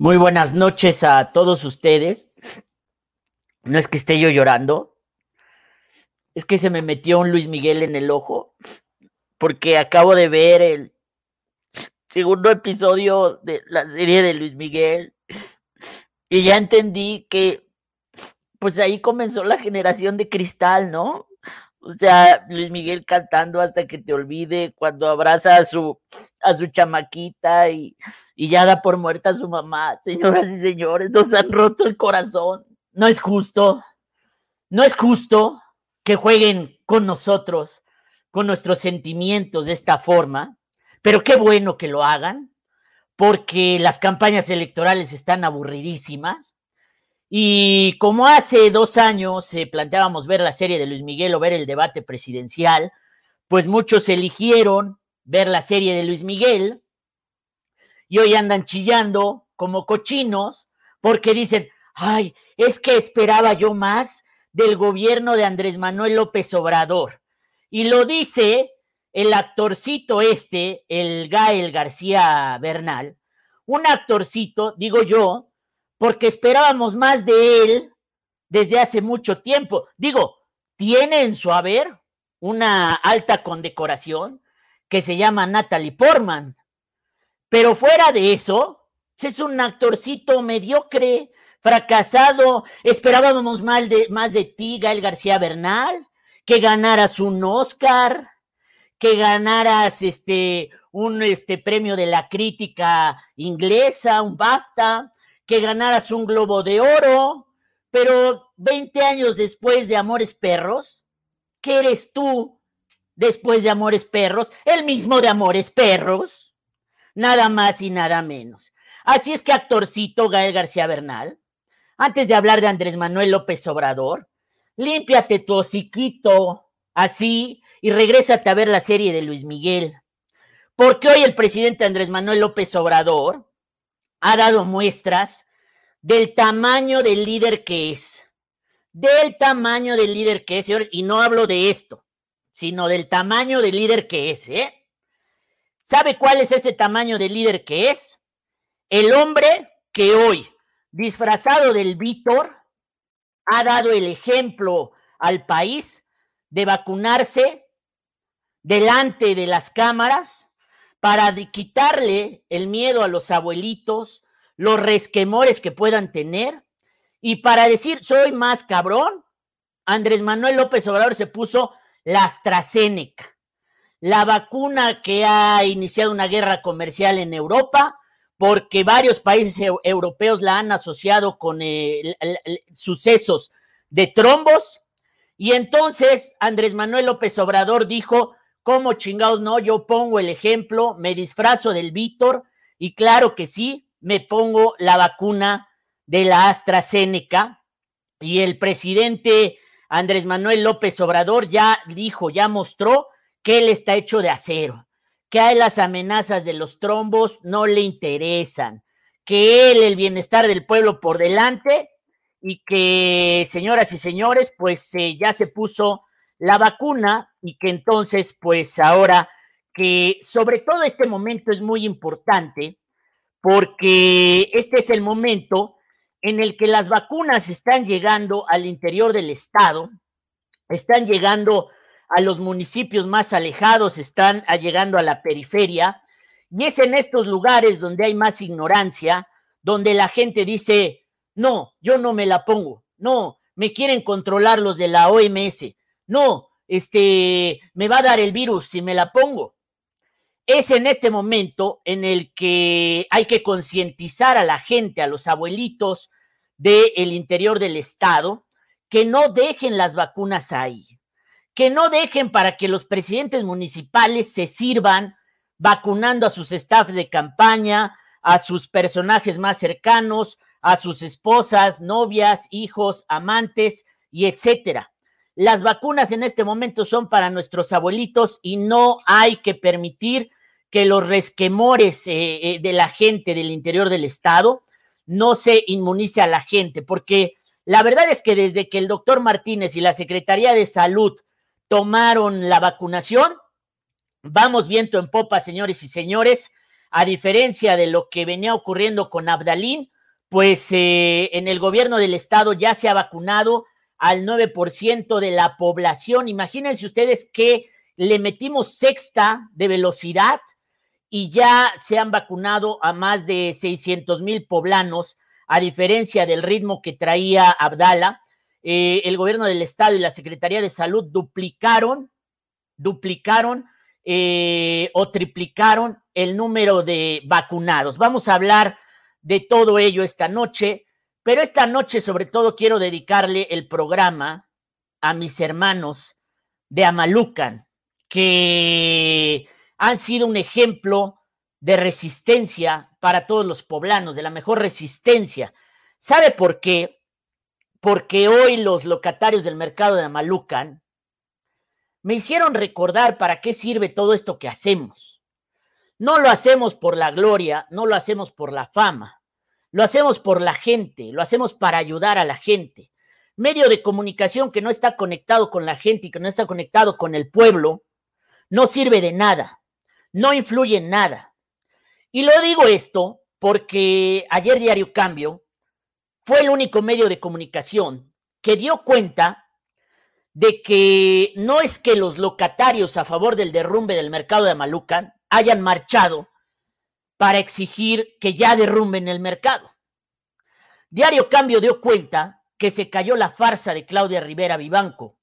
Muy buenas noches a todos ustedes. No es que esté yo llorando, es que se me metió un Luis Miguel en el ojo, porque acabo de ver el segundo episodio de la serie de Luis Miguel y ya entendí que pues ahí comenzó la generación de cristal, ¿no? O sea, Luis Miguel cantando hasta que te olvide, cuando abraza a su, a su chamaquita y, y ya da por muerta a su mamá. Señoras y señores, nos han roto el corazón. No es justo, no es justo que jueguen con nosotros, con nuestros sentimientos de esta forma, pero qué bueno que lo hagan, porque las campañas electorales están aburridísimas y como hace dos años eh, planteábamos ver la serie de Luis Miguel o ver el debate presidencial, pues muchos eligieron ver la serie de Luis Miguel y hoy andan chillando como cochinos porque dicen, ay, es que esperaba yo más del gobierno de Andrés Manuel López Obrador. Y lo dice el actorcito este, el Gael García Bernal, un actorcito, digo yo, porque esperábamos más de él desde hace mucho tiempo. Digo, tiene en su haber una alta condecoración que se llama Natalie Portman, pero fuera de eso, es un actorcito mediocre, fracasado. Esperábamos más de, más de ti, Gael García Bernal, que ganaras un Oscar, que ganaras este, un este, premio de la crítica inglesa, un BAFTA, que ganaras un globo de oro, pero 20 años después de Amores Perros, ¿qué eres tú después de Amores Perros? El mismo de Amores Perros, nada más y nada menos. Así es que actorcito Gael García Bernal, antes de hablar de Andrés Manuel López Obrador, límpiate tu hociquito así y regrésate a ver la serie de Luis Miguel. Porque hoy el presidente Andrés Manuel López Obrador ha dado muestras del tamaño del líder que es. Del tamaño del líder que es. Y no hablo de esto, sino del tamaño del líder que es. ¿eh? ¿Sabe cuál es ese tamaño del líder que es? El hombre que hoy, disfrazado del Víctor, ha dado el ejemplo al país de vacunarse delante de las cámaras para quitarle el miedo a los abuelitos, los resquemores que puedan tener, y para decir, soy más cabrón, Andrés Manuel López Obrador se puso la AstraZeneca, la vacuna que ha iniciado una guerra comercial en Europa, porque varios países europeos la han asociado con eh, sucesos de trombos, y entonces Andrés Manuel López Obrador dijo, ¿Cómo chingados no? Yo pongo el ejemplo, me disfrazo del Víctor y claro que sí, me pongo la vacuna de la AstraZeneca y el presidente Andrés Manuel López Obrador ya dijo, ya mostró que él está hecho de acero, que a las amenazas de los trombos no le interesan, que él el bienestar del pueblo por delante y que, señoras y señores, pues eh, ya se puso la vacuna y que entonces, pues ahora que sobre todo este momento es muy importante porque este es el momento en el que las vacunas están llegando al interior del estado, están llegando a los municipios más alejados, están llegando a la periferia, y es en estos lugares donde hay más ignorancia, donde la gente dice, no, yo no me la pongo, no, me quieren controlar los de la OMS, no, este, me va a dar el virus si me la pongo. Es en este momento en el que hay que concientizar a la gente, a los abuelitos del interior del estado, que no dejen las vacunas ahí, que no dejen para que los presidentes municipales se sirvan vacunando a sus staff de campaña, a sus personajes más cercanos, a sus esposas, novias, hijos, amantes y etcétera. Las vacunas en este momento son para nuestros abuelitos y no hay que permitir que los resquemores eh, eh, de la gente del interior del estado no se inmunice a la gente, porque la verdad es que desde que el doctor Martínez y la Secretaría de Salud tomaron la vacunación, vamos viento en popa, señores y señores, a diferencia de lo que venía ocurriendo con Abdalín, pues eh, en el gobierno del estado ya se ha vacunado al 9% de la población. Imagínense ustedes que le metimos sexta de velocidad y ya se han vacunado a más de 600 mil poblanos, a diferencia del ritmo que traía Abdala. Eh, el gobierno del estado y la Secretaría de Salud duplicaron, duplicaron eh, o triplicaron el número de vacunados. Vamos a hablar de todo ello esta noche, pero esta noche sobre todo quiero dedicarle el programa a mis hermanos de Amalucan, que han sido un ejemplo de resistencia para todos los poblanos, de la mejor resistencia. ¿Sabe por qué? Porque hoy los locatarios del mercado de Amalucan me hicieron recordar para qué sirve todo esto que hacemos. No lo hacemos por la gloria, no lo hacemos por la fama, lo hacemos por la gente, lo hacemos para ayudar a la gente. Medio de comunicación que no está conectado con la gente y que no está conectado con el pueblo, no sirve de nada, no influye en nada. Y lo digo esto porque ayer Diario Cambio fue el único medio de comunicación que dio cuenta de que no es que los locatarios a favor del derrumbe del mercado de Amalucan hayan marchado para exigir que ya derrumben el mercado. Diario Cambio dio cuenta que se cayó la farsa de Claudia Rivera Vivanco,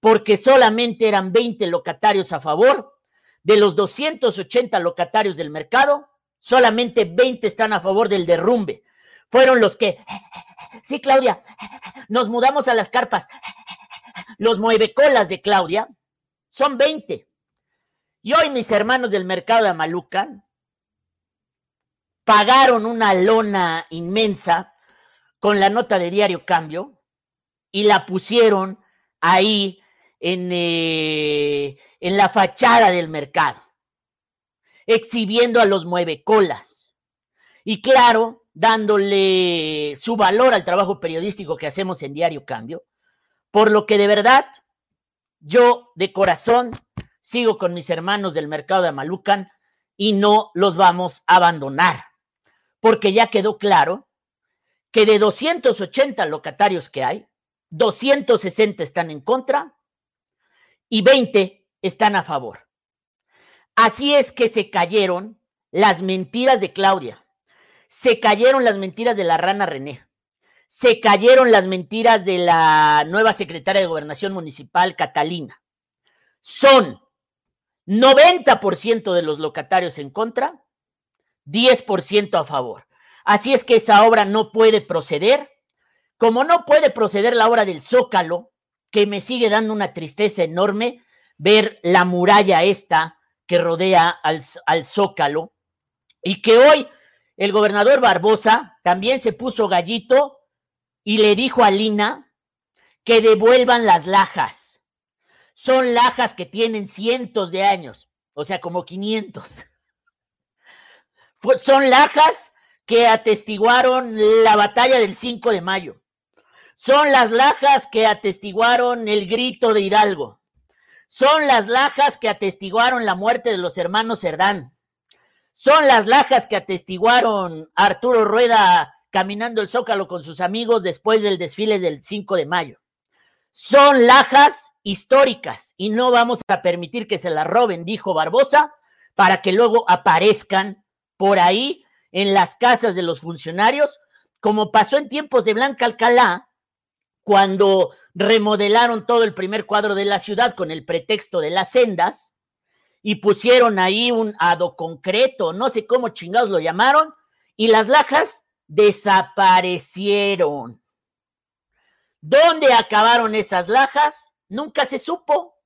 porque solamente eran 20 locatarios a favor. De los 280 locatarios del mercado, solamente 20 están a favor del derrumbe. Fueron los que, sí, Claudia, nos mudamos a las carpas, los muevecolas de Claudia son 20. Y hoy mis hermanos del mercado de Amalucan pagaron una lona inmensa con la nota de diario cambio y la pusieron ahí en, eh, en la fachada del mercado, exhibiendo a los muevecolas. Y claro, dándole su valor al trabajo periodístico que hacemos en Diario Cambio, por lo que de verdad, yo de corazón sigo con mis hermanos del mercado de Amalucan y no los vamos a abandonar, porque ya quedó claro que de 280 locatarios que hay, 260 están en contra y 20 están a favor. Así es que se cayeron las mentiras de Claudia, se cayeron las mentiras de la rana René, se cayeron las mentiras de la nueva secretaria de Gobernación Municipal, Catalina. Son 90% de los locatarios en contra, 10% a favor. Así es que esa obra no puede proceder, como no puede proceder la obra del Zócalo, que me sigue dando una tristeza enorme ver la muralla esta que rodea al, al Zócalo, y que hoy el gobernador Barbosa también se puso gallito y le dijo a Lina que devuelvan las lajas. Son lajas que tienen cientos de años, o sea, como 500. Son lajas que atestiguaron la batalla del 5 de mayo. Son las lajas que atestiguaron el grito de Hidalgo. Son las lajas que atestiguaron la muerte de los hermanos Cerdán. Son las lajas que atestiguaron Arturo Rueda caminando el Zócalo con sus amigos después del desfile del 5 de mayo. Son lajas históricas y no vamos a permitir que se las roben, dijo Barbosa, para que luego aparezcan por ahí en las casas de los funcionarios, como pasó en tiempos de Blanca Alcalá, cuando remodelaron todo el primer cuadro de la ciudad con el pretexto de las sendas y pusieron ahí un ado concreto, no sé cómo chingados lo llamaron, y las lajas desaparecieron. ¿Dónde acabaron esas lajas? Nunca se supo.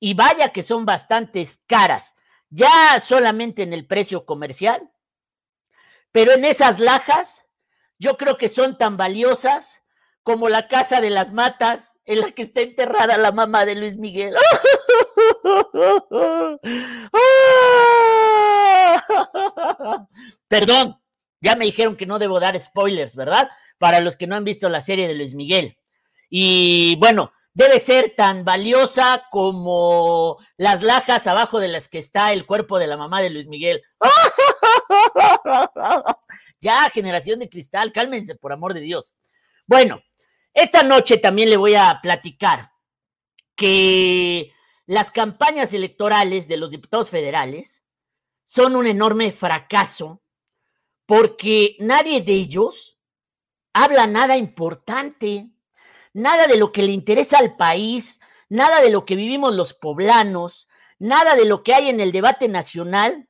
Y vaya que son bastantes caras, ya solamente en el precio comercial. Pero en esas lajas, yo creo que son tan valiosas como la casa de las matas en la que está enterrada la mamá de Luis Miguel. Perdón, ya me dijeron que no debo dar spoilers, ¿verdad? Para los que no han visto la serie de Luis Miguel. Y bueno, debe ser tan valiosa como las lajas abajo de las que está el cuerpo de la mamá de Luis Miguel. ya, generación de cristal, cálmense, por amor de Dios. Bueno, esta noche también le voy a platicar que las campañas electorales de los diputados federales son un enorme fracaso porque nadie de ellos habla nada importante, nada de lo que le interesa al país, nada de lo que vivimos los poblanos, nada de lo que hay en el debate nacional.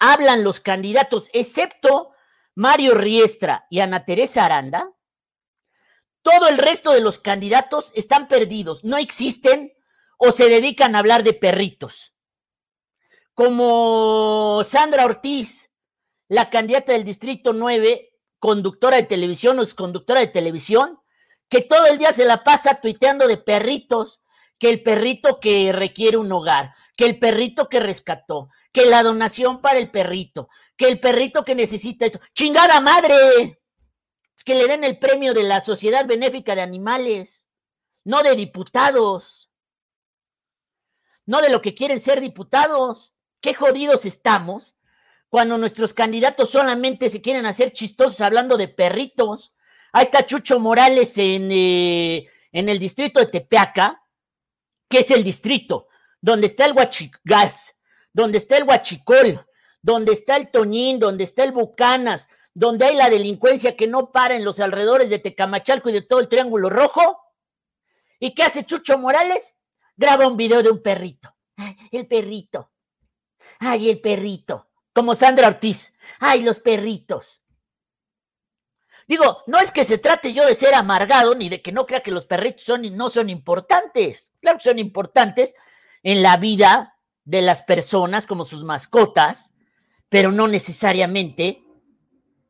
Hablan los candidatos, excepto Mario Riestra y Ana Teresa Aranda. Todo el resto de los candidatos están perdidos, no existen o se dedican a hablar de perritos. Como Sandra Ortiz, la candidata del Distrito 9, conductora de televisión o exconductora de televisión, que todo el día se la pasa tuiteando de perritos, que el perrito que requiere un hogar, que el perrito que rescató, que la donación para el perrito, que el perrito que necesita esto. ¡Chingada madre! Es que le den el premio de la Sociedad Benéfica de Animales, no de diputados, no de lo que quieren ser diputados. Qué jodidos estamos cuando nuestros candidatos solamente se quieren hacer chistosos hablando de perritos. Ahí está Chucho Morales en, eh, en el distrito de Tepeaca, que es el distrito donde está el Huachigás, donde está el Huachicol, donde está el Toñín, donde está el Bucanas, donde hay la delincuencia que no para en los alrededores de Tecamachalco y de todo el Triángulo Rojo. ¿Y qué hace Chucho Morales? Graba un video de un perrito. Ay, el perrito. Ay, el perrito. Como Sandra Ortiz. Ay, los perritos. Digo, no es que se trate yo de ser amargado ni de que no crea que los perritos son no son importantes. Claro que son importantes en la vida de las personas como sus mascotas, pero no necesariamente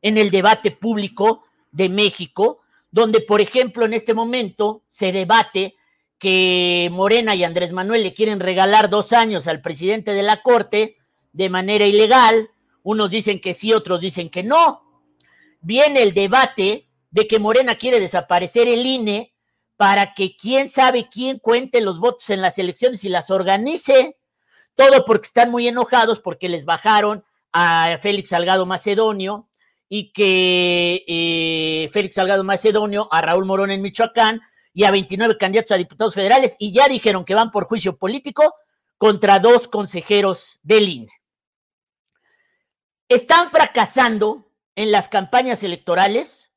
en el debate público de México, donde, por ejemplo, en este momento se debate que Morena y Andrés Manuel le quieren regalar dos años al presidente de la Corte de manera ilegal. Unos dicen que sí, otros dicen que no viene el debate de que Morena quiere desaparecer el INE para que quién sabe quién cuente los votos en las elecciones y las organice. Todo porque están muy enojados porque les bajaron a Félix Salgado Macedonio y que eh, Félix Salgado Macedonio, a Raúl Morón en Michoacán y a 29 candidatos a diputados federales y ya dijeron que van por juicio político contra dos consejeros del INE. Están fracasando en las campañas electorales,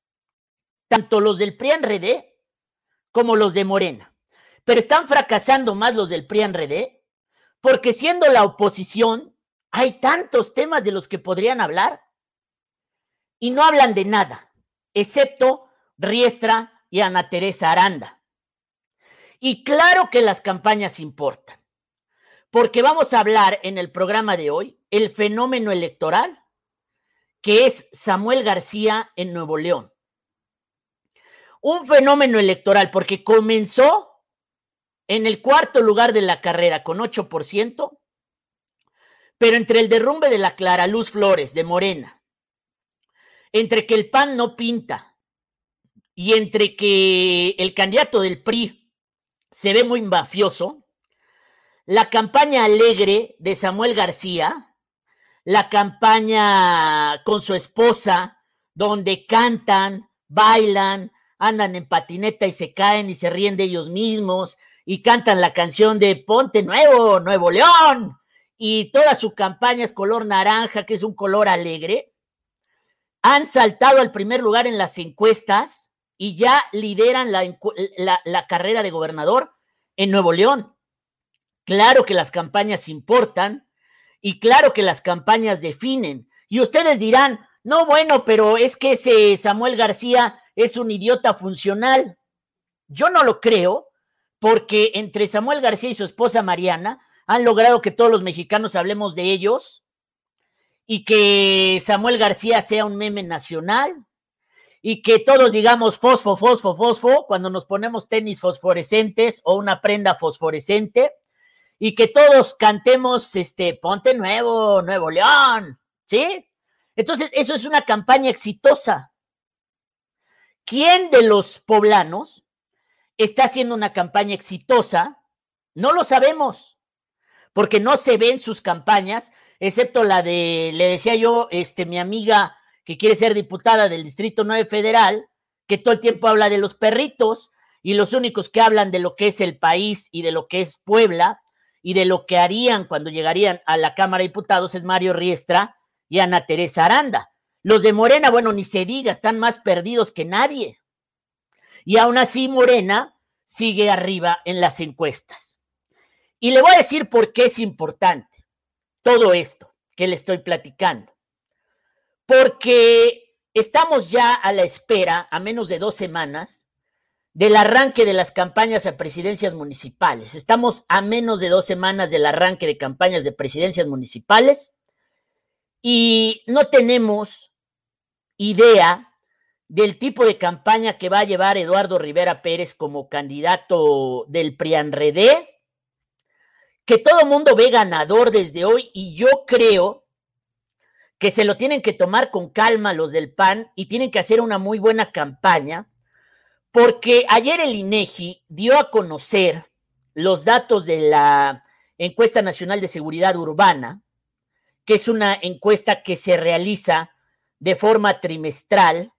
tanto los del PRI-RD como los de Morena. Pero están fracasando más los del PRI-RD porque siendo la oposición hay tantos temas de los que podrían hablar y no hablan de nada, excepto Riestra y Ana Teresa Aranda. Y claro que las campañas importan, porque vamos a hablar en el programa de hoy el fenómeno electoral que es Samuel García en Nuevo León. Un fenómeno electoral porque comenzó en el cuarto lugar de la carrera con 8%, pero entre el derrumbe de la Clara Luz Flores de Morena, entre que el PAN no pinta y entre que el candidato del PRI se ve muy mafioso, la campaña alegre de Samuel García la campaña con su esposa, donde cantan, bailan, andan en patineta y se caen y se ríen de ellos mismos y cantan la canción de Ponte Nuevo, Nuevo León. Y toda su campaña es color naranja, que es un color alegre. Han saltado al primer lugar en las encuestas y ya lideran la, carrera de gobernador en Nuevo León. Claro que las campañas importan, y claro que las campañas definen. Y ustedes dirán, no, bueno, pero es que ese Samuel García es un idiota funcional. Yo no lo creo, porque entre Samuel García y su esposa Mariana han logrado que todos los mexicanos hablemos de ellos y que Samuel García sea un meme nacional y que todos digamos fosfo, fosfo, fosfo cuando nos ponemos tenis fosforescentes o una prenda fosforescente y que todos cantemos este Ponte Nuevo, Nuevo León, ¿sí? Entonces, eso es una campaña exitosa. ¿Quién de los poblanos está haciendo una campaña exitosa? No lo sabemos, porque no se ven sus campañas excepto la de, le decía yo, este, mi amiga que quiere ser diputada del Distrito 9 Federal, que todo el tiempo habla de los perritos y los únicos que hablan de lo que es el país y de lo que es Puebla y de lo que harían cuando llegarían a la Cámara de Diputados es Mario Riestra y Ana Teresa Aranda. Los de Morena, bueno, ni se diga, están más perdidos que nadie. Y aún así Morena sigue arriba en las encuestas. Y le voy a decir por qué es importante todo esto que le estoy platicando. Porque estamos ya a la espera, a menos de dos semanas, del arranque de las campañas a presidencias municipales. Estamos a menos de dos semanas del arranque de campañas de presidencias municipales y no tenemos idea del tipo de campaña que va a llevar Eduardo Rivera Pérez como candidato del PRIANREDE, que todo mundo ve ganador desde hoy y yo creo que se lo tienen que tomar con calma los del PAN y tienen que hacer una muy buena campaña, porque ayer el INEGI dio a conocer los datos de la encuesta nacional de seguridad urbana, que es una encuesta que se realiza de forma trimestral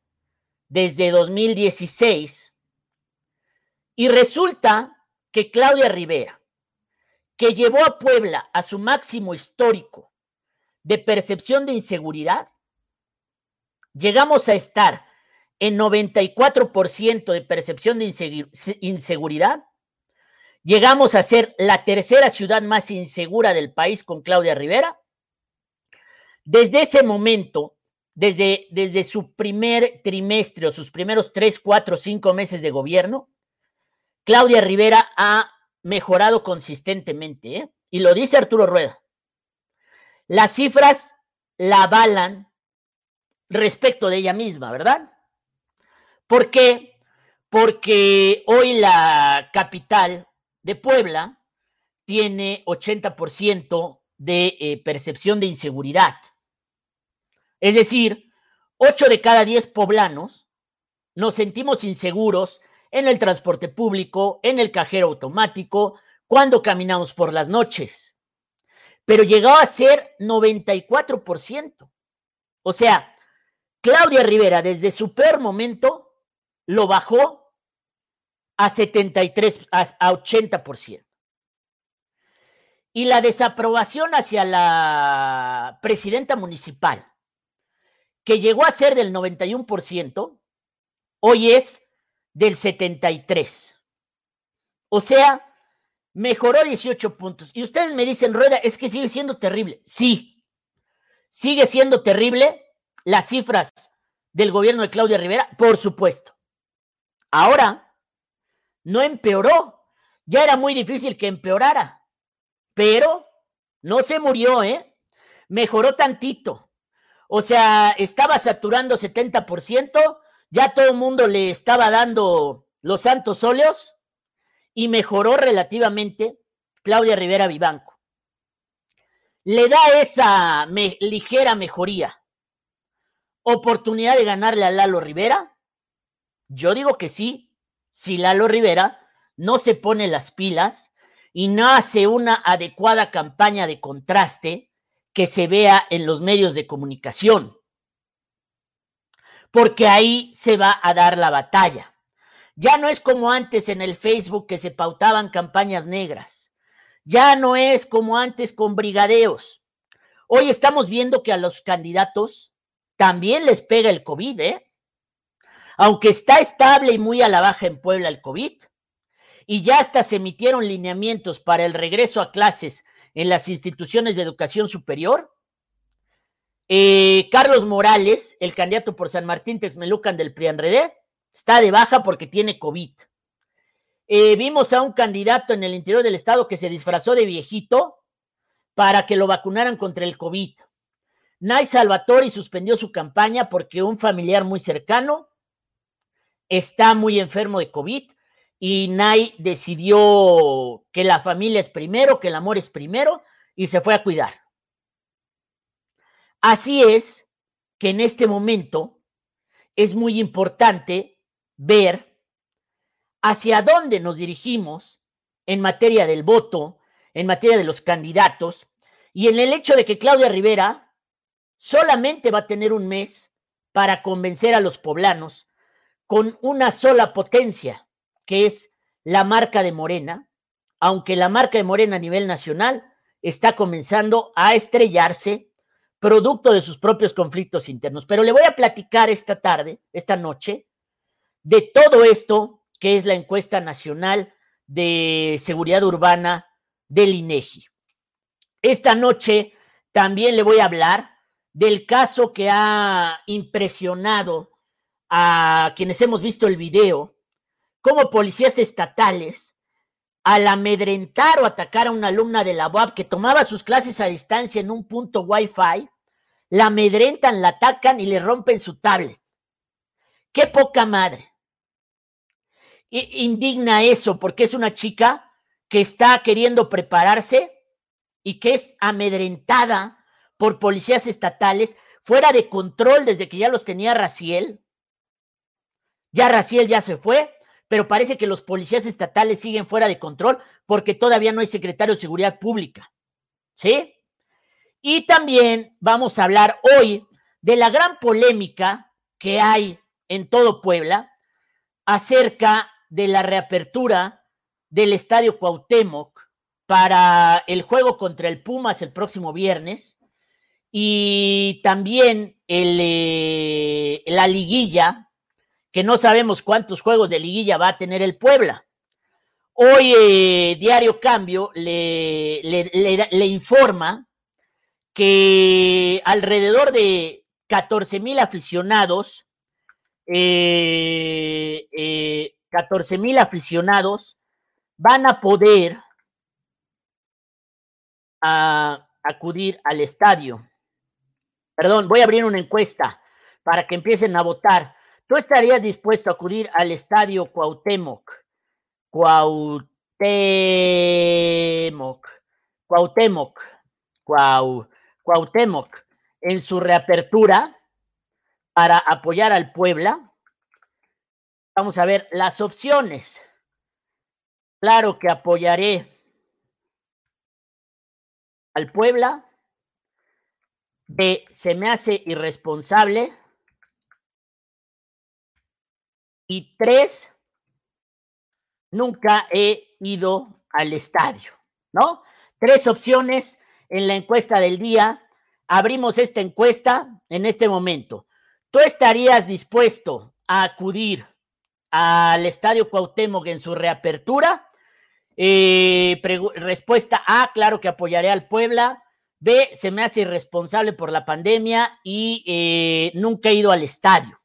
desde 2016, y resulta que Claudia Rivera, que llevó a Puebla a su máximo histórico de percepción de inseguridad, llegamos a estar en 94% de percepción de inseguridad, llegamos a ser la tercera ciudad más insegura del país con Claudia Rivera. Desde ese momento, desde, desde su primer trimestre o sus primeros tres, cuatro, cinco meses de gobierno, Claudia Rivera ha mejorado consistentemente, ¿eh? y lo dice Arturo Rueda. Las cifras la avalan respecto de ella misma, ¿verdad? ¿Por qué? Porque hoy la capital de Puebla tiene 80% de eh, percepción de inseguridad. Es decir, 8 de cada 10 poblanos nos sentimos inseguros en el transporte público, en el cajero automático, cuando caminamos por las noches pero llegó a ser 94%. O sea, Claudia Rivera desde su peor momento lo bajó a 73, a 80%. Y la desaprobación hacia la presidenta municipal, que llegó a ser del 91%, hoy es del 73%. O sea, mejoró 18 puntos. Y ustedes me dicen, Rueda, es que sigue siendo terrible. Sí, sigue siendo terrible las cifras del gobierno de Claudia Rivera, por supuesto. Ahora, no empeoró. Ya era muy difícil que empeorara, pero no se murió, ¿eh? Mejoró tantito. O sea, estaba saturando 70%, ya todo el mundo le estaba dando los santos óleos y mejoró relativamente Claudia Rivera Vivanco. ¿Le da esa ligera mejoría oportunidad de ganarle a Lalo Rivera? Yo digo que sí, si Lalo Rivera no se pone las pilas y no hace una adecuada campaña de contraste que se vea en los medios de comunicación. Porque ahí se va a dar la batalla. Ya no es como antes en el Facebook que se pautaban campañas negras. Ya no es como antes con brigadeos. Hoy estamos viendo que a los candidatos también les pega el COVID, ¿eh? Aunque está estable y muy a la baja en Puebla el COVID, y ya hasta se emitieron lineamientos para el regreso a clases en las instituciones de educación superior. Eh, Carlos Morales, el candidato por San Martín Texmelucan del PRIANREDE, Está de baja porque tiene COVID. Eh, vimos a un candidato en el interior del estado que se disfrazó de viejito para que lo vacunaran contra el COVID. Nay Salvatori suspendió su campaña porque un familiar muy cercano está muy enfermo de COVID y Nay decidió que la familia es primero, que el amor es primero y se fue a cuidar. Así es que en este momento es muy importante ver hacia dónde nos dirigimos en materia del voto, en materia de los candidatos, y en el hecho de que Claudia Rivera solamente va a tener un mes para convencer a los poblanos con una sola potencia, que es la marca de Morena, aunque la marca de Morena a nivel nacional está comenzando a estrellarse producto de sus propios conflictos internos. Pero le voy a platicar esta tarde, esta noche, de todo esto que es la encuesta nacional de seguridad urbana del INEGI. Esta noche también le voy a hablar del caso que ha impresionado a quienes hemos visto el video, como policías estatales, al amedrentar o atacar a una alumna de la UAP que tomaba sus clases a distancia en un punto Wi-Fi, la amedrentan, la atacan y le rompen su tablet. Qué poca madre. indigna eso porque es una chica que está queriendo prepararse y que es amedrentada por policías estatales fuera de control desde que ya los tenía Raciel. Ya Raciel ya se fue, pero parece que los policías estatales siguen fuera de control porque todavía no hay secretario de Seguridad Pública. ¿Sí? Y también vamos a hablar hoy de la gran polémica que hay en todo Puebla acerca de la reapertura del Estadio Cuauhtémoc para el juego contra el Pumas el próximo viernes y también eh, la liguilla que no sabemos cuántos juegos de liguilla va a tener el Puebla. Hoy eh, Diario Cambio le, le, informa que alrededor de 14 mil aficionados, eh, eh, 14 mil aficionados van a poder acudir al estadio. Perdón, voy a abrir una encuesta para que empiecen a votar. ¿Tú estarías dispuesto a acudir al estadio Cuauhtémoc? Cuauhtémoc. Cuauhtémoc. Cuauhtémoc. En su reapertura para apoyar al Puebla. Vamos a ver las opciones. Claro que apoyaré al Puebla. B. Se me hace irresponsable. Y tres, nunca he ido al estadio, ¿no? Tres opciones en la encuesta del día. Abrimos esta encuesta en este momento. ¿Tú estarías dispuesto a acudir al Estadio Cuauhtémoc en su reapertura? Eh, respuesta A, claro que apoyaré al Puebla. B, se me hace irresponsable por la pandemia y eh, nunca he ido al estadio.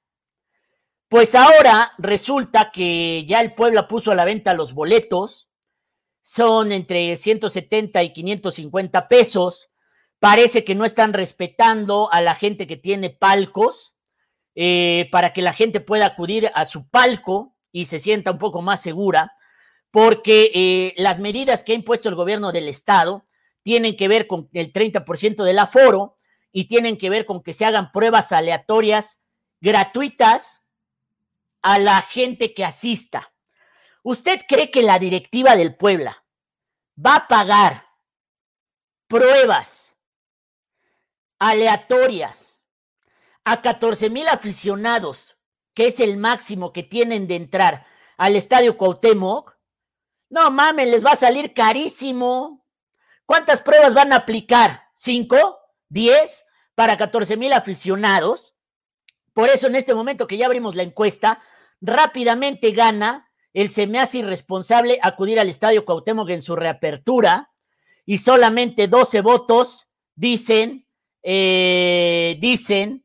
Pues ahora resulta que ya el Puebla puso a la venta los boletos, son entre 170 y 550 pesos. Parece que no están respetando a la gente que tiene palcos eh, para que la gente pueda acudir a su palco y se sienta un poco más segura, porque eh, las medidas que ha impuesto el gobierno del estado tienen que ver con el 30% del aforo y tienen que ver con que se hagan pruebas aleatorias gratuitas a la gente que asista. ¿Usted cree que la directiva del Puebla va a pagar pruebas aleatorias a 14 mil aficionados, que es el máximo que tienen de entrar al estadio Cuauhtémoc? No mames, les va a salir carísimo. ¿Cuántas pruebas van a aplicar? ¿Cinco? ¿Diez? Para 14 mil aficionados. Por eso en este momento que ya abrimos la encuesta, rápidamente gana el se me hace irresponsable acudir al Estadio Cuauhtémoc en su reapertura y solamente 12 votos dicen, eh, dicen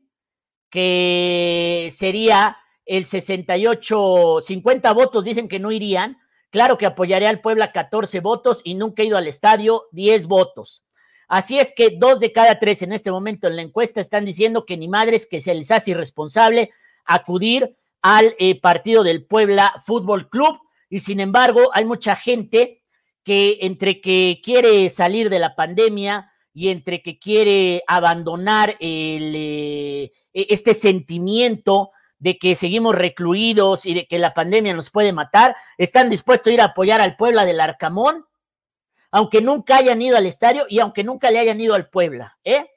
que sería el 68, 50 votos dicen que no irían. Claro que apoyaré al Puebla 14 votos y nunca he ido al estadio 10 votos. Así es que dos de cada tres en este momento en la encuesta están diciendo que ni madres que se les hace irresponsable acudir al eh, partido del Puebla Fútbol Club. Y sin embargo, hay mucha gente que entre que quiere salir de la pandemia y entre que quiere abandonar el, eh, este sentimiento de que seguimos recluidos y de que la pandemia nos puede matar, están dispuestos a ir a apoyar al Puebla del Arcamón. aunque nunca hayan ido al estadio y aunque nunca le hayan ido al Puebla, ¿eh?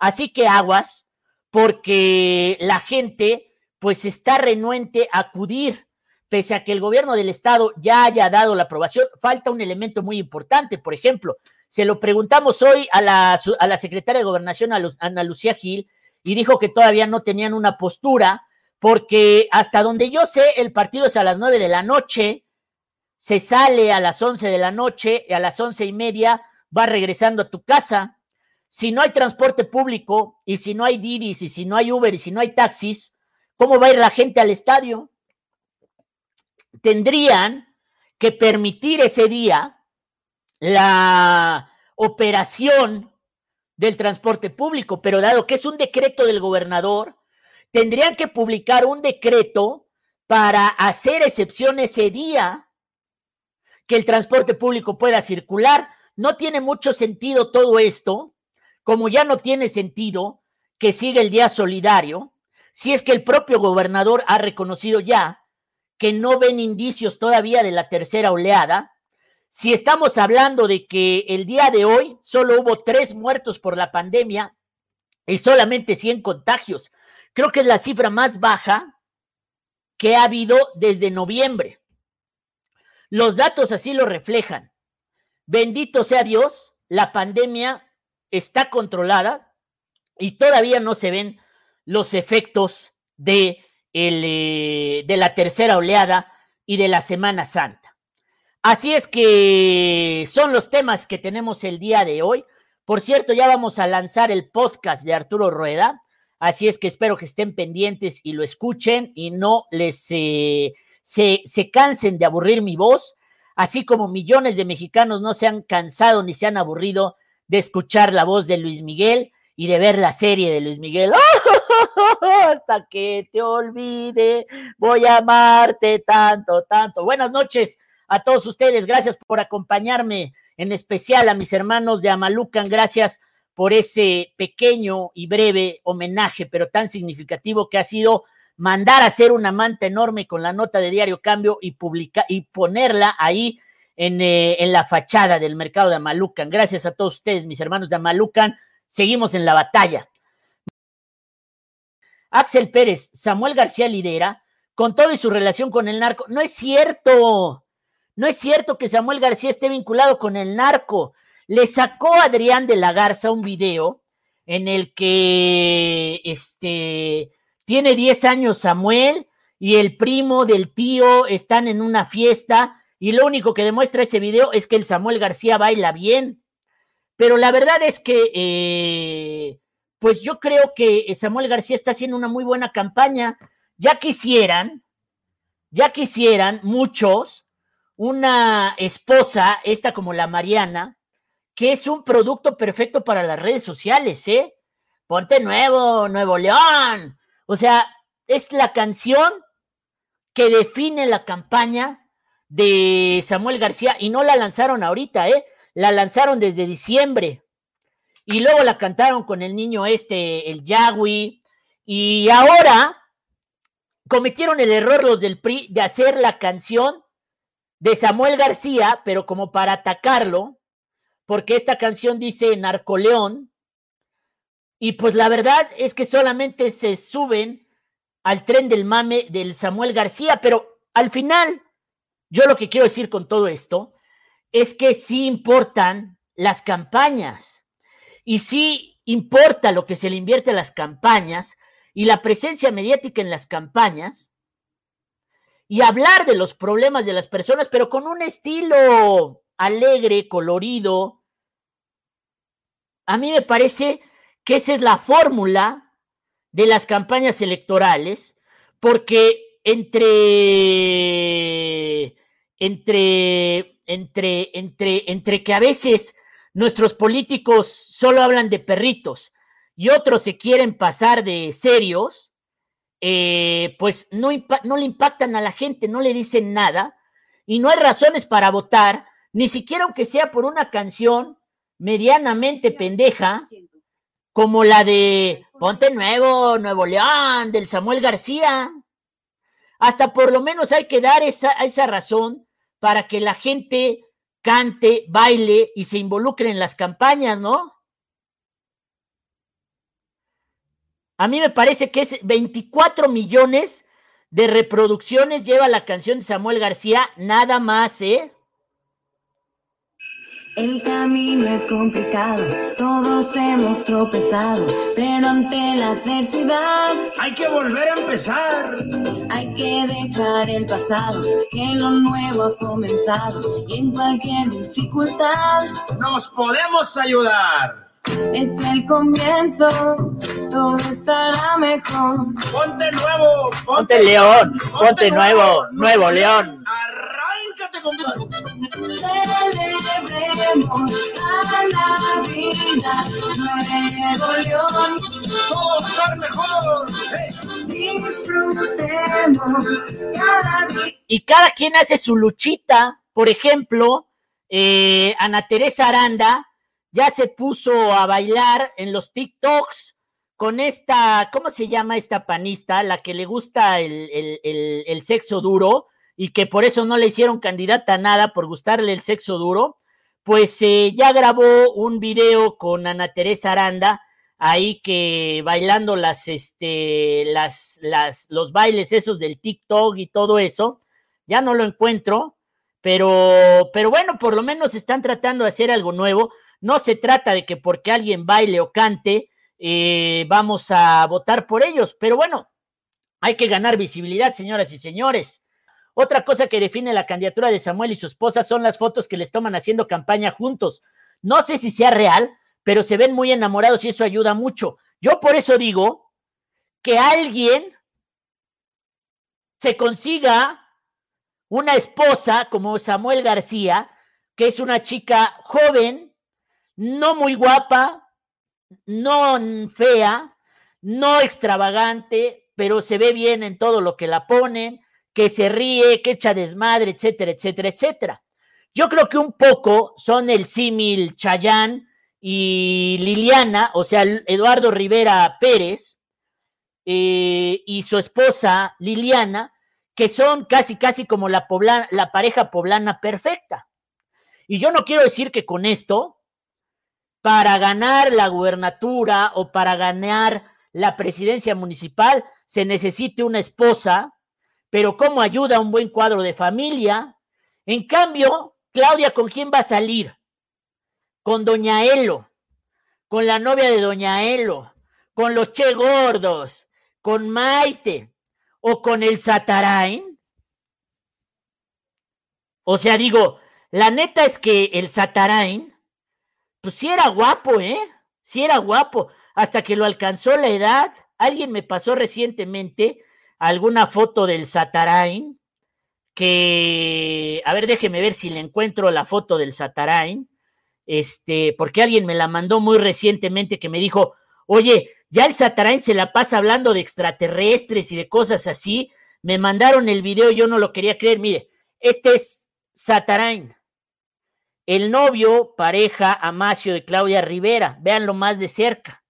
Así que aguas, porque la gente pues está renuente a acudir, pese a que el gobierno del estado ya haya dado la aprobación, falta un elemento muy importante, por ejemplo, se lo preguntamos hoy a la, a la secretaria de Gobernación, Ana Lucía Gil, y dijo que todavía no tenían una postura, porque hasta donde yo sé, el partido es a las nueve de la noche, se sale a las once de la noche, y a las once y media va regresando a tu casa. Si no hay transporte público, y si no hay Didis, y si no hay Uber, y si no hay taxis, ¿cómo va a ir la gente al estadio? Tendrían que permitir ese día la operación del transporte público, pero dado que es un decreto del gobernador, tendrían que publicar un decreto para hacer excepción ese día que el transporte público pueda circular. No tiene mucho sentido todo esto, como ya no tiene sentido que siga el día solidario, si es que el propio gobernador ha reconocido ya que no ven indicios todavía de la tercera oleada, si estamos hablando de que el día de hoy solo hubo tres muertos por la pandemia y solamente 100 contagios, creo que es la cifra más baja que ha habido desde noviembre. Los datos así lo reflejan. Bendito sea Dios, la pandemia está controlada y todavía no se ven los efectos de, el, eh, de la tercera oleada y de la Semana Santa. Así es que son los temas que tenemos el día de hoy. Por cierto, ya vamos a lanzar el podcast de Arturo Rueda, así es que espero que estén pendientes y lo escuchen y no les eh, se, se cansen de aburrir mi voz, así como millones de mexicanos no se han cansado ni se han aburrido de escuchar la voz de Luis Miguel y de ver la serie de Luis Miguel. Hasta que te olvide, voy a amarte tanto, tanto. Buenas noches a todos ustedes. Gracias por acompañarme, en especial a mis hermanos de Amalucan. Gracias por ese pequeño y breve homenaje, pero tan significativo que ha sido mandar a hacer una manta enorme con la nota de Diario Cambio y publicar y ponerla ahí en, eh, en, la fachada del mercado de Amalucan. Gracias a todos ustedes, mis hermanos de Amalucan. Seguimos en la batalla. Axel Pérez, Samuel García lidera con todo y su relación con el narco. No es cierto. No es cierto que Samuel García esté vinculado con el narco. Le sacó a Adrián de la Garza un video en el que este, tiene 10 años Samuel y el primo del tío están en una fiesta y lo único que demuestra ese video es que el Samuel García baila bien. Pero la verdad es que, eh, pues yo creo que Samuel García está haciendo una muy buena campaña. Ya quisieran, ya quisieran muchos una esposa, esta como la Mariana, que es un producto perfecto para las redes sociales, ¿eh? Ponte nuevo, Nuevo León. O sea, es la canción que define la campaña de Samuel García y no la lanzaron ahorita, ¿eh? La lanzaron desde diciembre y luego la cantaron con el niño este, el Yagui, y ahora cometieron el error los del PRI de hacer la canción de Samuel García, pero como para atacarlo, porque esta canción dice Narcoleón, y pues la verdad es que solamente se suben al tren del mame del Samuel García, pero al final, yo lo que quiero decir con todo esto es que sí importan las campañas y sí importa lo que se le invierte a las campañas y la presencia mediática en las campañas, y hablar de los problemas de las personas, pero con un estilo alegre, colorido. A mí me parece que esa es la fórmula de las campañas electorales, porque entre, entre, entre, entre, entre que a veces nuestros políticos solo hablan de perritos y otros se quieren pasar de serios, eh, pues no, no le impactan a la gente, no le dicen nada y no hay razones para votar, ni siquiera aunque sea por una canción medianamente pendeja, como la de Ponte Nuevo, Nuevo León, del Samuel García. Hasta por lo menos hay que dar esa, esa razón para que la gente cante, baile y se involucre en las campañas, ¿no? A mí me parece que es 24 millones de reproducciones lleva la canción de Samuel García, nada más, ¿eh? El camino es complicado, todos hemos tropezado, pero ante la adversidad hay que volver a empezar. Hay que dejar el pasado, que lo nuevo ha comenzado y en cualquier dificultad nos podemos ayudar. Es el comienzo, todo estará mejor. Ponte nuevo, ponte, león, ponte, nuevo, nuevo, león. Arráncate, compadre. Celebremos a la vida, nuevo león. Todo estar mejor. Disfrutemos cada día. Y cada quien hace su luchita. Por ejemplo, eh, Ana Teresa Aranda ya se puso a bailar en los TikToks con esta, ¿cómo se llama esta panista? La que le gusta el, el, sexo duro y que por eso no le hicieron candidata a nada por gustarle el sexo duro, pues eh, ya grabó un video con Ana Teresa Aranda ahí que bailando las, este, las, las, los bailes esos del TikTok y todo eso, ya no lo encuentro, pero, pero bueno, por lo menos están tratando de hacer algo nuevo. No se trata de que porque alguien baile o cante, eh, vamos a votar por ellos, pero bueno, hay que ganar visibilidad, señoras y señores. Otra cosa que define la candidatura de Samuel y su esposa son las fotos que les toman haciendo campaña juntos. No sé si sea real, pero se ven muy enamorados y eso ayuda mucho. Yo por eso digo que alguien se consiga una esposa como Samuel García, que es una chica joven, no muy guapa, no fea, no extravagante, pero se ve bien en todo lo que la ponen, que se ríe, que echa desmadre, etcétera, etcétera, etcétera. Yo creo que un poco son el símil Chayán y Liliana, o sea, Eduardo Rivera Pérez eh, y su esposa Liliana, que son casi, casi como la, la pareja poblana perfecta. Y yo no quiero decir que con esto para ganar la gubernatura o para ganar la presidencia municipal se necesite una esposa, pero ¿cómo ayuda un buen cuadro de familia? En cambio, Claudia, ¿con quién va a salir? Con Doña Elo, con la novia de Doña Elo, con los Che Gordos, con Maite o con el Satarain. O sea, digo, la neta es que el Satarain pues sí era guapo, ¿eh? Sí era guapo, hasta que lo alcanzó la edad. Alguien me pasó recientemente alguna foto del Satarain, que, a ver, déjeme ver si le encuentro la foto del Satarain, este, porque alguien me la mandó muy recientemente que me dijo, oye, ya el Satarain se la pasa hablando de extraterrestres y de cosas así. Me mandaron el video, yo no lo quería creer. Mire, este es Satarain el novio, pareja, Amacio de Claudia Rivera. Véanlo más de cerca.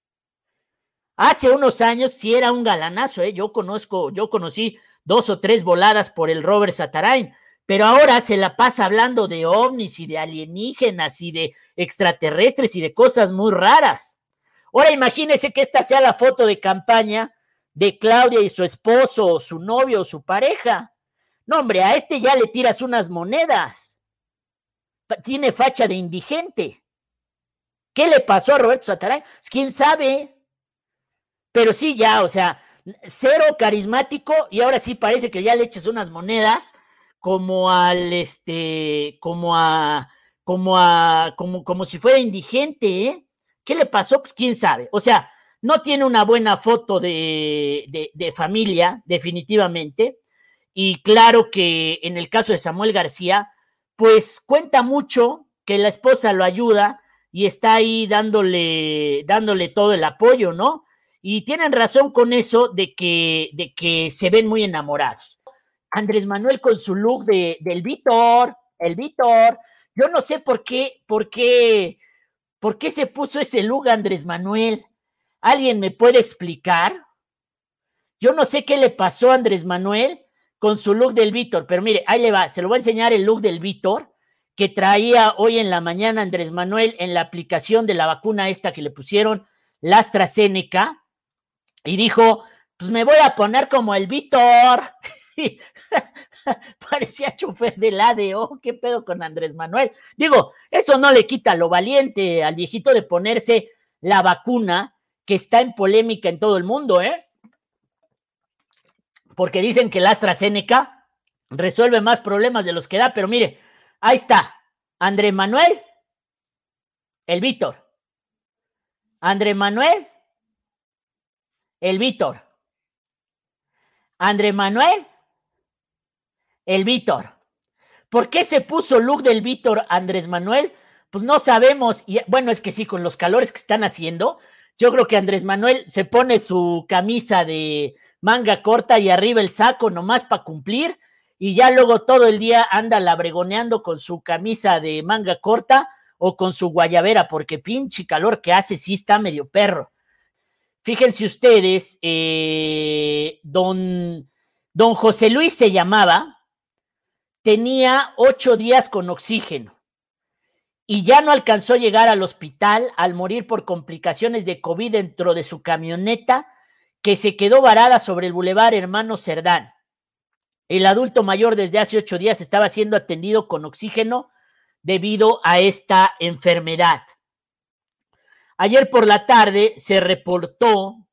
Hace unos años sí era un galanazo, ¿eh? yo conozco, yo conocí dos o tres voladas por el Robert Satarain, pero ahora se la pasa hablando de ovnis y de alienígenas y de extraterrestres y de cosas muy raras. Ahora imagínese que esta sea la foto de campaña de Claudia y su esposo, o su novio o su pareja. No, hombre, a este ya le tiras unas monedas tiene facha de indigente. ¿Qué le pasó a Roberto Sataray? Pues, ¿Quién sabe? Pero sí, ya, o sea, cero carismático y ahora sí parece que ya le eches unas monedas como al, este, como a, como a, como, como si fuera indigente, ¿eh? ¿Qué le pasó? Pues quién sabe. O sea, no tiene una buena foto de, de, de familia, definitivamente. Y claro que en el caso de Samuel García, pues cuenta mucho que la esposa lo ayuda y está ahí dándole, dándole todo el apoyo, ¿no? Y tienen razón con eso de que, de que se ven muy enamorados. Andrés Manuel con su look de, del Víctor, el Víctor, yo no sé por qué, por qué, por qué se puso ese look Andrés Manuel. ¿Alguien me puede explicar? Yo no sé qué le pasó a Andrés Manuel, con su look del Víctor, pero mire, ahí le va, se lo voy a enseñar el look del Víctor, que traía hoy en la mañana Andrés Manuel en la aplicación de la vacuna esta que le pusieron, la AstraZeneca, y dijo, pues me voy a poner como el Víctor. Parecía chofer del ADO, ¿qué pedo con Andrés Manuel? Digo, eso no le quita lo valiente al viejito de ponerse la vacuna que está en polémica en todo el mundo, ¿eh? Porque dicen que la AstraZeneca resuelve más problemas de los que da, pero mire, ahí está, Andrés Manuel, el Víctor. Andrés Manuel, el Víctor. Andrés Manuel, el Víctor. ¿Por qué se puso look del Víctor Andrés Manuel? Pues no sabemos. Y bueno, es que sí, con los calores que están haciendo, yo creo que Andrés Manuel se pone su camisa de manga corta y arriba el saco nomás para cumplir y ya luego todo el día anda labregoneando con su camisa de manga corta o con su guayabera, porque pinche calor que hace sí está medio perro. Fíjense ustedes, eh, don, don José Luis se llamaba, tenía ocho días con oxígeno y ya no alcanzó a llegar al hospital al morir por complicaciones de COVID dentro de su camioneta que se quedó varada sobre el bulevar Hermano Cerdán. El adulto mayor desde hace ocho días estaba siendo atendido con oxígeno debido a esta enfermedad. Ayer por la tarde se reportó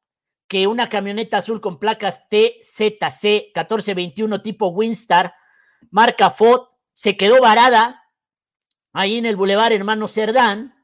que una camioneta azul con placas TZC 1421 tipo Winstar, marca Ford, se quedó varada ahí en el Boulevard Hermano Cerdán.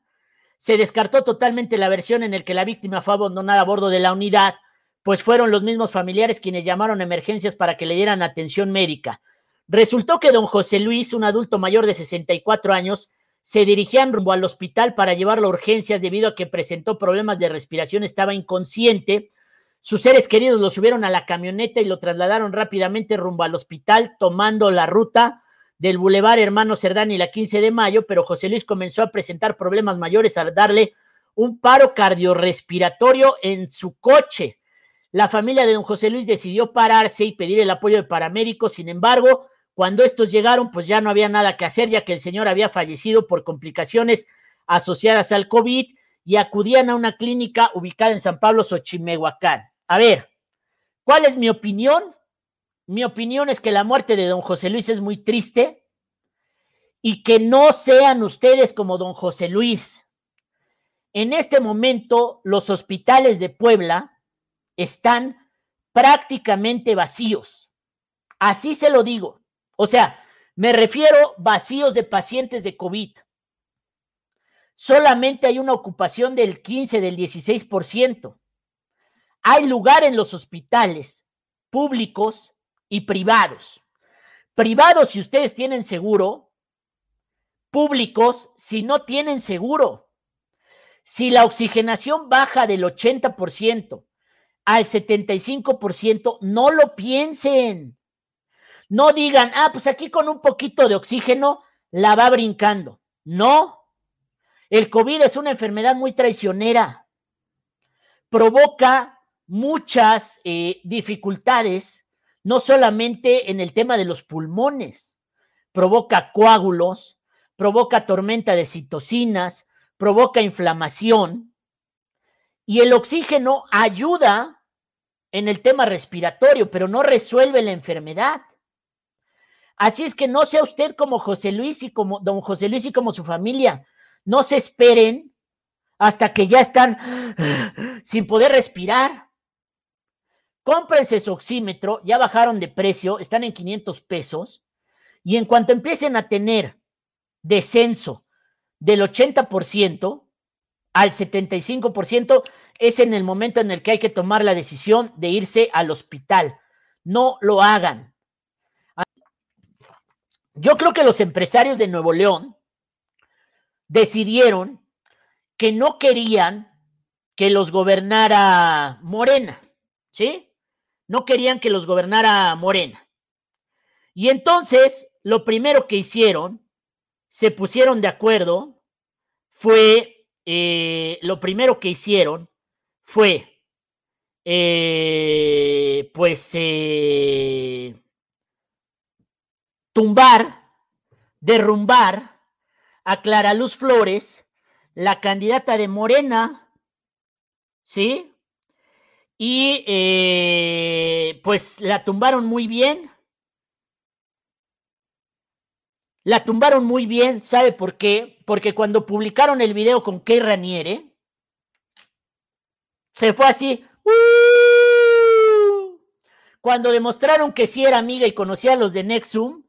Se descartó totalmente la versión en la que la víctima fue abandonada a bordo de la unidad, pues fueron los mismos familiares quienes llamaron a emergencias para que le dieran atención médica. Resultó que don José Luis, un adulto mayor de 64 años, se dirigían rumbo al hospital para llevarlo a urgencias debido a que presentó problemas de respiración, estaba inconsciente. Sus seres queridos lo subieron a la camioneta y lo trasladaron rápidamente rumbo al hospital, tomando la ruta del Boulevard Hermano Cerdán y la 15 de mayo, pero José Luis comenzó a presentar problemas mayores al darle un paro cardiorrespiratorio en su coche. La familia de don José Luis decidió pararse y pedir el apoyo de paramédicos, sin embargo, cuando estos llegaron, pues ya no había nada que hacer, ya que el señor había fallecido por complicaciones asociadas al COVID y acudían a una clínica ubicada en San Pablo, Xochimehuacán. A ver, ¿cuál es mi opinión? Mi opinión es que la muerte de don José Luis es muy triste y que no sean ustedes como don José Luis. En este momento, los hospitales de Puebla están prácticamente vacíos. Así se lo digo. O sea, me refiero vacíos de pacientes de COVID. Solamente hay una ocupación del 15, del 16%. Hay lugar en los hospitales públicos y privados. Privados si ustedes tienen seguro, públicos si no tienen seguro. Si la oxigenación baja del 80% al 75%, no lo piensen. No digan, ah, pues aquí con un poquito de oxígeno la va brincando. No. El COVID es una enfermedad muy traicionera. Provoca muchas eh, dificultades, no solamente en el tema de los pulmones, provoca coágulos, provoca tormenta de citocinas, provoca inflamación. Y el oxígeno ayuda en el tema respiratorio, pero no resuelve la enfermedad. Así es que no sea usted como José Luis y como don José Luis y como su familia. No se esperen hasta que ya están sin poder respirar. Cómprense su oxímetro, ya bajaron de precio, están en 500 pesos. Y en cuanto empiecen a tener descenso del 80% al 75%, es en el momento en el que hay que tomar la decisión de irse al hospital. No lo hagan. Yo creo que los empresarios de Nuevo León decidieron que no querían que los gobernara Morena, ¿sí? No querían que los gobernara Morena. Y entonces, lo primero que hicieron, se pusieron de acuerdo, fue, eh, lo primero que hicieron fue, eh, pues, eh, tumbar, derrumbar a Clara Luz Flores, la candidata de Morena, ¿sí? Y eh, pues la tumbaron muy bien. La tumbaron muy bien, ¿sabe por qué? Porque cuando publicaron el video con Kay Raniere, se fue así. ¡uh! Cuando demostraron que sí era amiga y conocía a los de Nexum,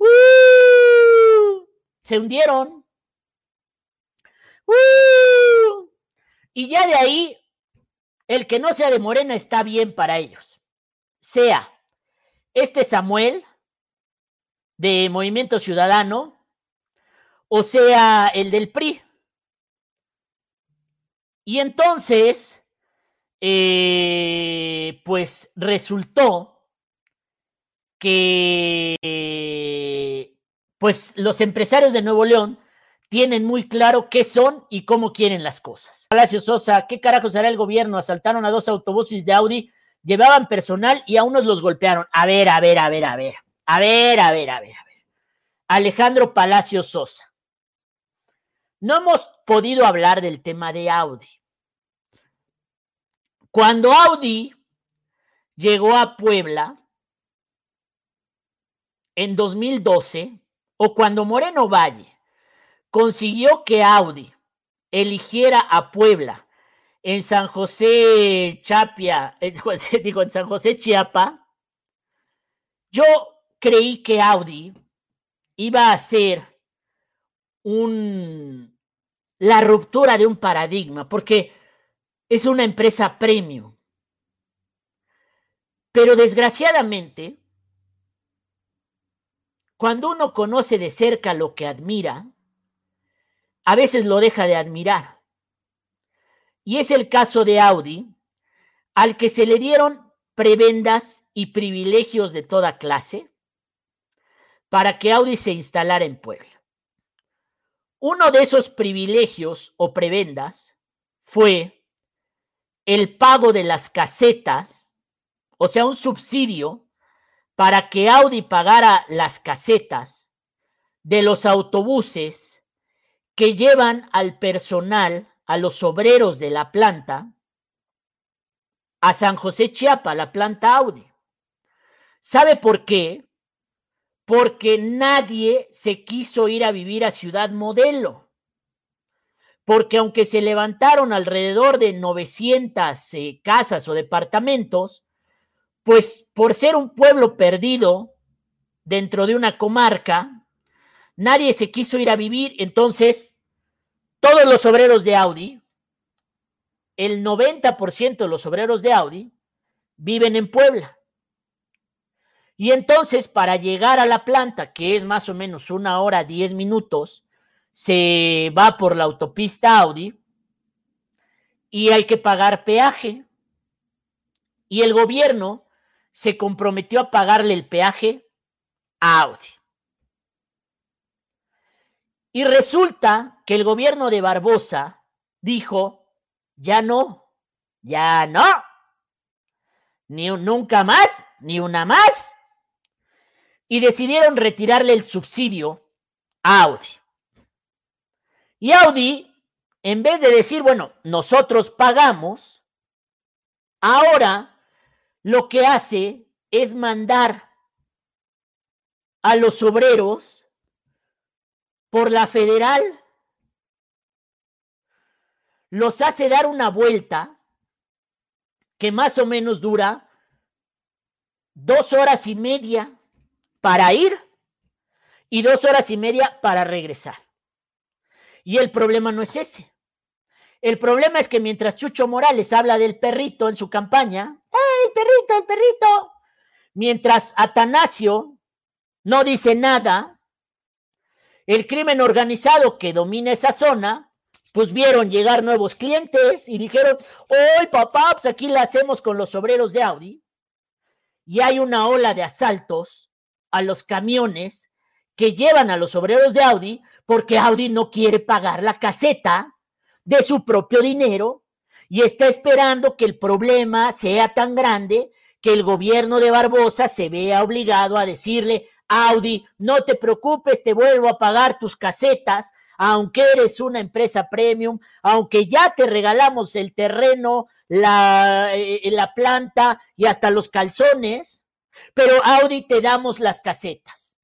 ¡uh! se hundieron. ¡uh! Y ya de ahí, el que no sea de Morena está bien para ellos. Sea este Samuel de Movimiento Ciudadano o sea el del PRI. Y entonces, eh, pues resultó que pues los empresarios de Nuevo León tienen muy claro qué son y cómo quieren las cosas. Palacio Sosa, ¿qué carajos hará el gobierno? Asaltaron a dos autobuses de Audi, llevaban personal y a unos los golpearon. A ver, a ver, a ver, a ver, a ver, a ver, a ver, a ver. Alejandro Palacio Sosa. No hemos podido hablar del tema de Audi. Cuando Audi llegó a Puebla en 2012, o cuando Moreno Valle consiguió que Audi eligiera a Puebla en San José Chapia, digo, en San José Chiapa, yo creí que Audi iba a ser un, la ruptura de un paradigma, porque es una empresa premium. Pero desgraciadamente, cuando uno conoce de cerca lo que admira, a veces lo deja de admirar. Y es el caso de Audi, al que se le dieron prebendas y privilegios de toda clase para que Audi se instalara en Puebla. Uno de esos privilegios o prebendas fue el pago de las casetas, o sea, un subsidio para que Audi pagara las casetas de los autobuses que llevan al personal, a los obreros de la planta, a San José Chiapa, la planta Audi. ¿Sabe por qué? Porque nadie se quiso ir a vivir a Ciudad Modelo. Porque aunque se levantaron alrededor de 900 eh, casas o departamentos, pues por ser un pueblo perdido dentro de una comarca, nadie se quiso ir a vivir, entonces todos los obreros de Audi, el 90% de los obreros de Audi viven en Puebla. Y entonces para llegar a la planta, que es más o menos una hora, diez minutos, se va por la autopista Audi y hay que pagar peaje. Y el gobierno se comprometió a pagarle el peaje a Audi. Y resulta que el gobierno de Barbosa dijo, ya no, ya no, ni nunca más, ni una más. Y decidieron retirarle el subsidio a Audi. Y Audi, en vez de decir, bueno, nosotros pagamos, ahora lo que hace es mandar a los obreros por la federal, los hace dar una vuelta que más o menos dura dos horas y media para ir y dos horas y media para regresar. Y el problema no es ese. El problema es que mientras Chucho Morales habla del perrito en su campaña, el perrito, el perrito. Mientras Atanasio no dice nada, el crimen organizado que domina esa zona, pues vieron llegar nuevos clientes y dijeron, hoy papá, pues aquí la hacemos con los obreros de Audi. Y hay una ola de asaltos a los camiones que llevan a los obreros de Audi porque Audi no quiere pagar la caseta de su propio dinero y está esperando que el problema sea tan grande que el gobierno de Barbosa se vea obligado a decirle, Audi, no te preocupes, te vuelvo a pagar tus casetas aunque eres una empresa premium, aunque ya te regalamos el terreno, la, eh, la planta y hasta los calzones, pero Audi te damos las casetas.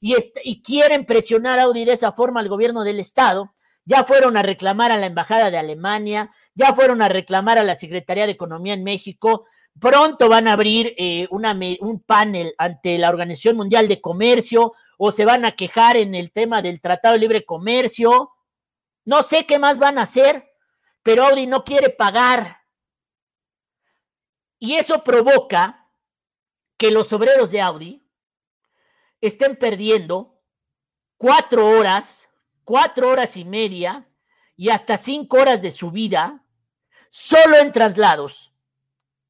Y, y quieren presionar a Audi de esa forma al gobierno del Estado. Ya fueron a reclamar a la Embajada de Alemania, ya fueron a reclamar a la Secretaría de Economía en México, pronto van a abrir eh, un panel ante la Organización Mundial de Comercio o se van a quejar en el tema del Tratado de Libre Comercio. No sé qué más van a hacer, pero Audi no quiere pagar. Y eso provoca que los obreros de Audi estén perdiendo cuatro horas, cuatro horas y media y hasta cinco horas de su vida solo en traslados,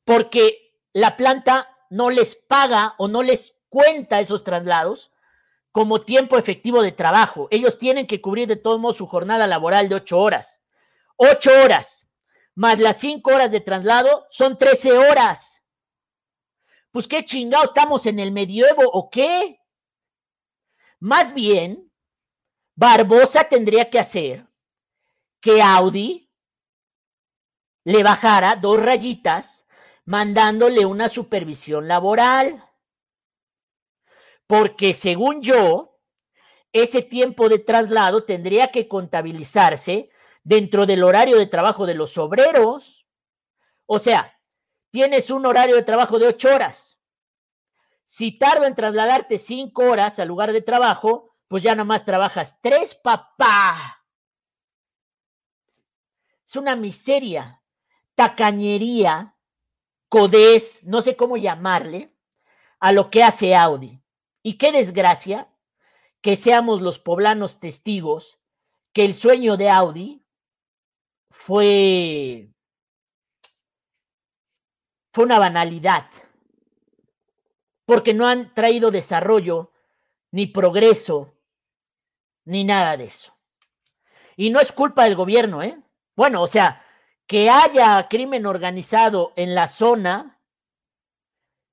porque la planta no les paga o no les cuenta esos traslados como tiempo efectivo de trabajo. Ellos tienen que cubrir de todos modos su jornada laboral de ocho horas. Ocho horas, más las cinco horas de traslado, son trece horas. Pues qué chingado, estamos en el medievo o qué? Más bien, Barbosa tendría que hacer que Audi le bajara dos rayitas mandándole una supervisión laboral. Porque según yo, ese tiempo de traslado tendría que contabilizarse dentro del horario de trabajo de los obreros. O sea, tienes un horario de trabajo de ocho horas. Si tarda en trasladarte cinco horas al lugar de trabajo, pues ya nomás trabajas tres, papá. Es una miseria tacañería, codés, no sé cómo llamarle, a lo que hace Audi. Y qué desgracia que seamos los poblanos testigos que el sueño de Audi fue, fue una banalidad, porque no han traído desarrollo, ni progreso, ni nada de eso. Y no es culpa del gobierno, ¿eh? Bueno, o sea, que haya crimen organizado en la zona,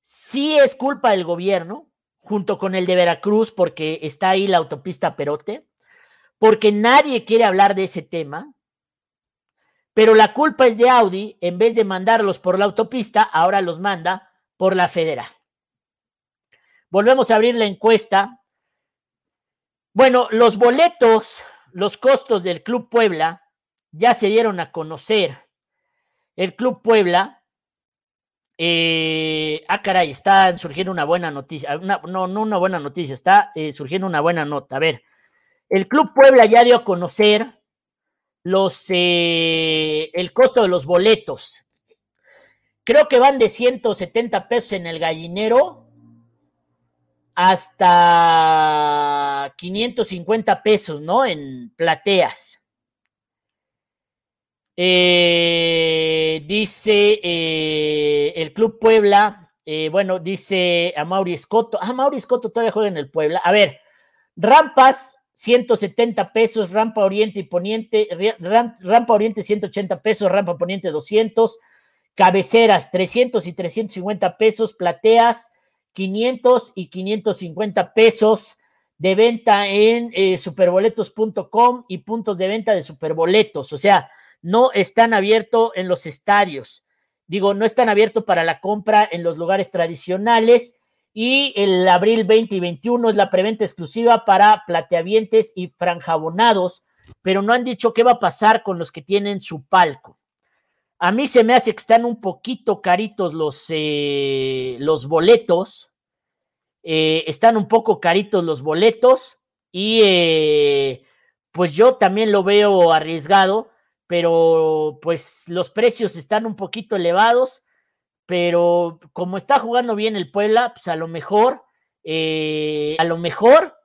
sí es culpa del gobierno, junto con el de Veracruz, porque está ahí la autopista Perote, porque nadie quiere hablar de ese tema, pero la culpa es de Audi, en vez de mandarlos por la autopista, ahora los manda por la federal. Volvemos a abrir la encuesta. Bueno, los boletos, los costos del Club Puebla ya se dieron a conocer el Club Puebla, eh, ah, caray, está surgiendo una buena noticia, no, no una buena noticia, está eh, surgiendo una buena nota. A ver, el Club Puebla ya dio a conocer los, eh, el costo de los boletos. Creo que van de 170 pesos en el gallinero hasta 550 pesos, ¿no? En plateas. Eh, dice eh, el Club Puebla, eh, bueno, dice a Mauri Escoto. Ah, Mauri Escoto todavía juega en el Puebla. A ver, rampas 170 pesos, rampa oriente y poniente, rampa oriente 180 pesos, rampa poniente 200, cabeceras 300 y 350 pesos, plateas 500 y 550 pesos de venta en superboletos.com y puntos de venta de superboletos. O sea, no están abiertos en los estadios. Digo, no están abiertos para la compra en los lugares tradicionales. Y el abril 20 y 21 es la preventa exclusiva para plateavientes y franjabonados, pero no han dicho qué va a pasar con los que tienen su palco. A mí se me hace que están un poquito caritos los, eh, los boletos. Eh, están un poco caritos los boletos y eh, pues yo también lo veo arriesgado pero pues los precios están un poquito elevados, pero como está jugando bien el Puebla, pues a lo mejor, eh, a lo mejor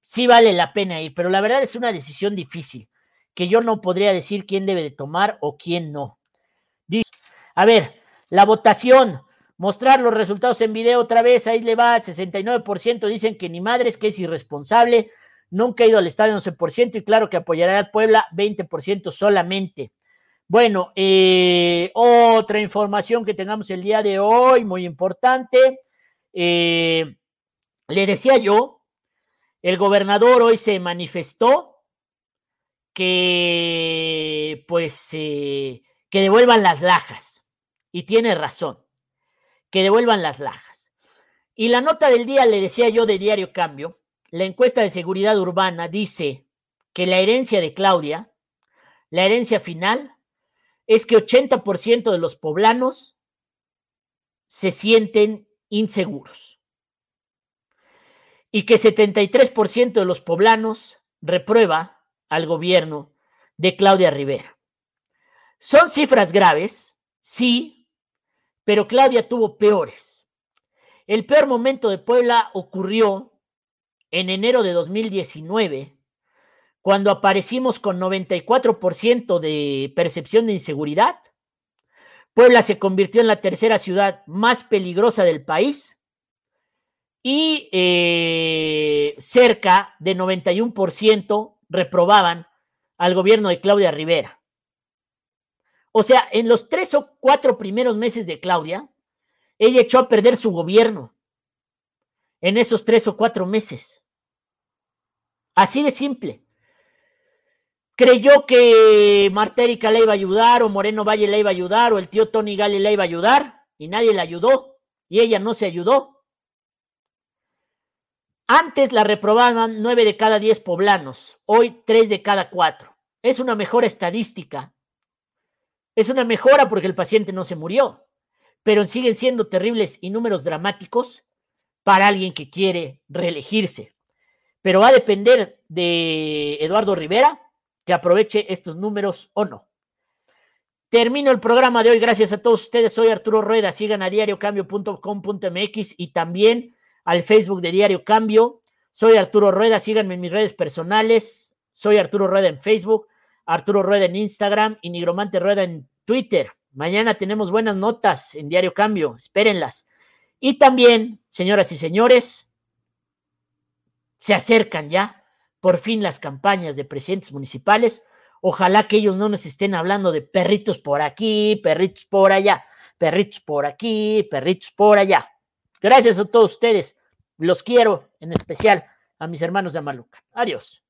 sí vale la pena ir, pero la verdad es una decisión difícil, que yo no podría decir quién debe de tomar o quién no. A ver, la votación, mostrar los resultados en video otra vez, ahí le va, 69% dicen que ni madres, que es irresponsable, Nunca ha ido al estadio 11% y claro que apoyará al Puebla 20% solamente. Bueno, eh, otra información que tengamos el día de hoy, muy importante. Eh, le decía yo, el gobernador hoy se manifestó que pues eh, que devuelvan las lajas. Y tiene razón, que devuelvan las lajas. Y la nota del día, le decía yo de Diario Cambio, la encuesta de seguridad urbana dice que la herencia de Claudia, la herencia final, es que 80% de los poblanos se sienten inseguros y que 73% de los poblanos reprueba al gobierno de Claudia Rivera. Son cifras graves, sí, pero Claudia tuvo peores. El peor momento de Puebla ocurrió en enero de 2019, cuando aparecimos con 94% de percepción de inseguridad. Puebla se convirtió en la tercera ciudad más peligrosa del país y eh, cerca de 91% reprobaban al gobierno de Claudia Rivera. O sea, en los tres o cuatro primeros meses de Claudia, ella echó a perder su gobierno en esos tres o cuatro meses. Así de simple. Creyó que Marta Erika le iba a ayudar, o Moreno Valle le iba a ayudar, o el tío Tony Gali le iba a ayudar, y nadie le ayudó, y ella no se ayudó. Antes la reprobaban nueve de cada diez poblanos, hoy tres de cada cuatro. Es una mejor estadística. Es una mejora porque el paciente no se murió, pero siguen siendo terribles y números dramáticos para alguien que quiere reelegirse. Pero va a depender de Eduardo Rivera que aproveche estos números o no. Termino el programa de hoy. Gracias a todos ustedes. Soy Arturo Rueda. Sigan a diariocambio.com.mx y también al Facebook de Diario Cambio. Soy Arturo Rueda, síganme en mis redes personales. Soy Arturo Rueda en Facebook, Arturo Rueda en Instagram y Nigromante Rueda en Twitter. Mañana tenemos buenas notas en Diario Cambio, espérenlas. Y también, señoras y señores, se acercan ya por fin las campañas de presidentes municipales. Ojalá que ellos no nos estén hablando de perritos por aquí, perritos por allá, perritos por aquí, perritos por allá. Gracias a todos ustedes. Los quiero, en especial a mis hermanos de Amaluca. Adiós.